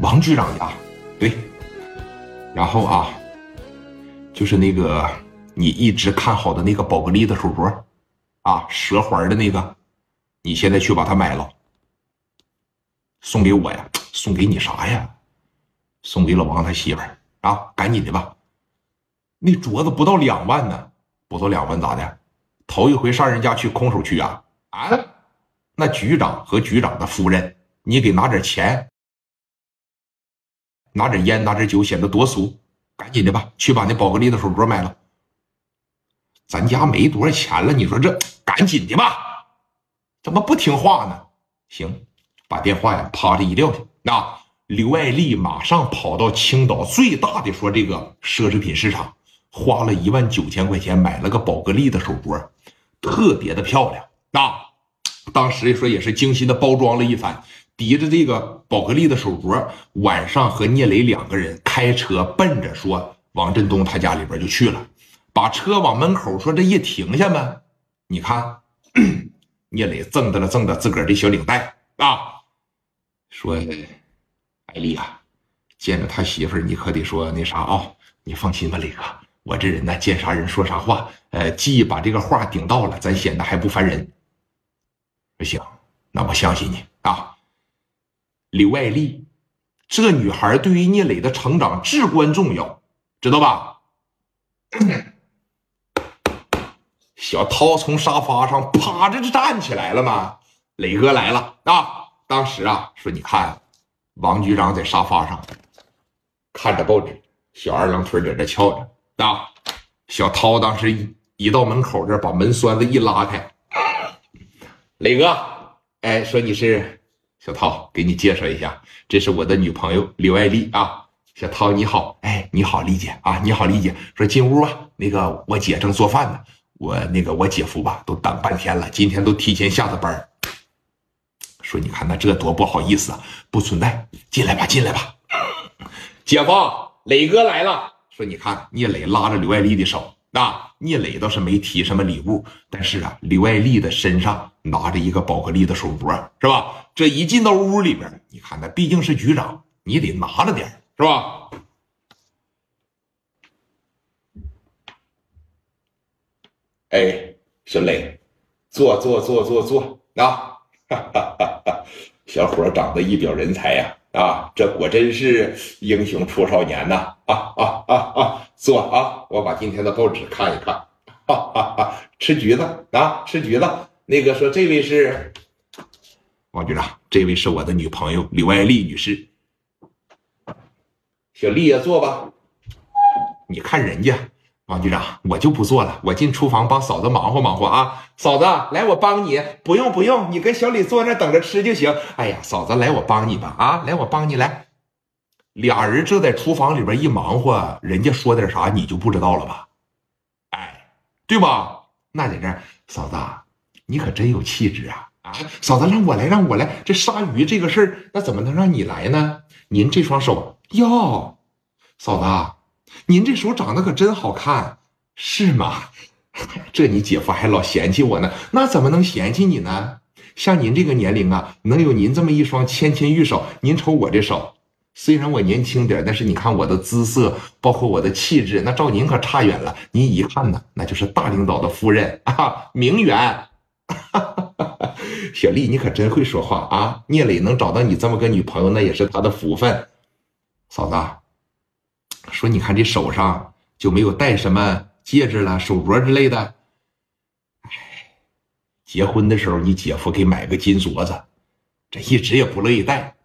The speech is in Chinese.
王局长家，对。然后啊，就是那个你一直看好的那个宝格丽的手镯，啊，蛇环的那个，你现在去把它买了，送给我呀？送给你啥呀？送给老王他媳妇儿啊！赶紧的吧。那镯子不到两万呢，不到两万咋的？头一回上人家去空手去啊？啊？那局长和局长的夫人，你给拿点钱。拿点烟，拿点酒，显得多俗。赶紧的吧，去把那宝格丽的手镯买了。咱家没多少钱了，你说这赶紧的吧？怎么不听话呢？行，把电话呀啪的一撂下。那刘爱丽马上跑到青岛最大的说这个奢侈品市场，花了一万九千块钱买了个宝格丽的手镯，特别的漂亮。那当时说也是精心的包装了一番。提着这个宝格丽的手镯，晚上和聂磊两个人开车奔着说王振东他家里边就去了，把车往门口说这一停下嘛，你看，聂磊挣的了挣的自个儿的小领带啊，说，艾丽啊，见着他媳妇儿你可得说那啥啊，你放心吧，磊哥，我这人呢见啥人说啥话，呃，既把这个话顶到了，咱显得还不烦人。行，那我相信你啊。刘爱丽，这女孩对于聂磊的成长至关重要，知道吧？小涛从沙发上趴着就站起来了嘛。磊哥来了啊！当时啊，说你看，王局长在沙发上看着报纸，小二郎腿在这翘着啊。小涛当时一一到门口这把门栓子一拉开，磊哥，哎，说你是。小涛，给你介绍一下，这是我的女朋友刘爱丽啊。小涛你好，哎，你好，丽姐啊，你好，丽姐。说进屋吧，那个我姐正做饭呢，我那个我姐夫吧都等半天了，今天都提前下的班。说你看那这多不好意思啊，不存在，进来吧，进来吧。姐夫，磊哥来了。说你看聂磊拉着刘爱丽的手。那聂磊倒是没提什么礼物，但是啊，刘爱丽的身上拿着一个宝格丽的手镯，是吧？这一进到屋里边，你看，那毕竟是局长，你得拿着点是吧？哎，小磊，坐坐坐坐坐啊！哈哈哈哈小伙长得一表人才呀！啊这果真是英雄出少年呐！啊啊啊啊！坐啊，我把今天的报纸看一看。哈哈哈，吃橘子啊，吃橘子。那个说，这位是王局长，这位是我的女朋友刘爱丽女士。小丽呀坐吧。你看人家王局长，我就不坐了，我进厨房帮嫂子忙活忙活啊。嫂子，来，我帮你。不用不用，你跟小李坐那等着吃就行。哎呀，嫂子，来，我帮你吧。啊，来，我帮你来。俩人正在厨房里边一忙活，人家说点啥你就不知道了吧？哎，对吧？那在这，嫂子，你可真有气质啊！啊，嫂子，让我来，让我来。这杀鱼这个事儿，那怎么能让你来呢？您这双手哟，嫂子，您这手长得可真好看，是吗？这你姐夫还老嫌弃我呢，那怎么能嫌弃你呢？像您这个年龄啊，能有您这么一双纤纤玉手，您瞅我这手。虽然我年轻点但是你看我的姿色，包括我的气质，那照您可差远了。您一看呢，那就是大领导的夫人啊，名媛。小丽，你可真会说话啊！聂磊能找到你这么个女朋友，那也是他的福分。嫂子，说你看这手上就没有戴什么戒指了、手镯之类的。哎，结婚的时候你姐夫给买个金镯子，这一直也不乐意戴。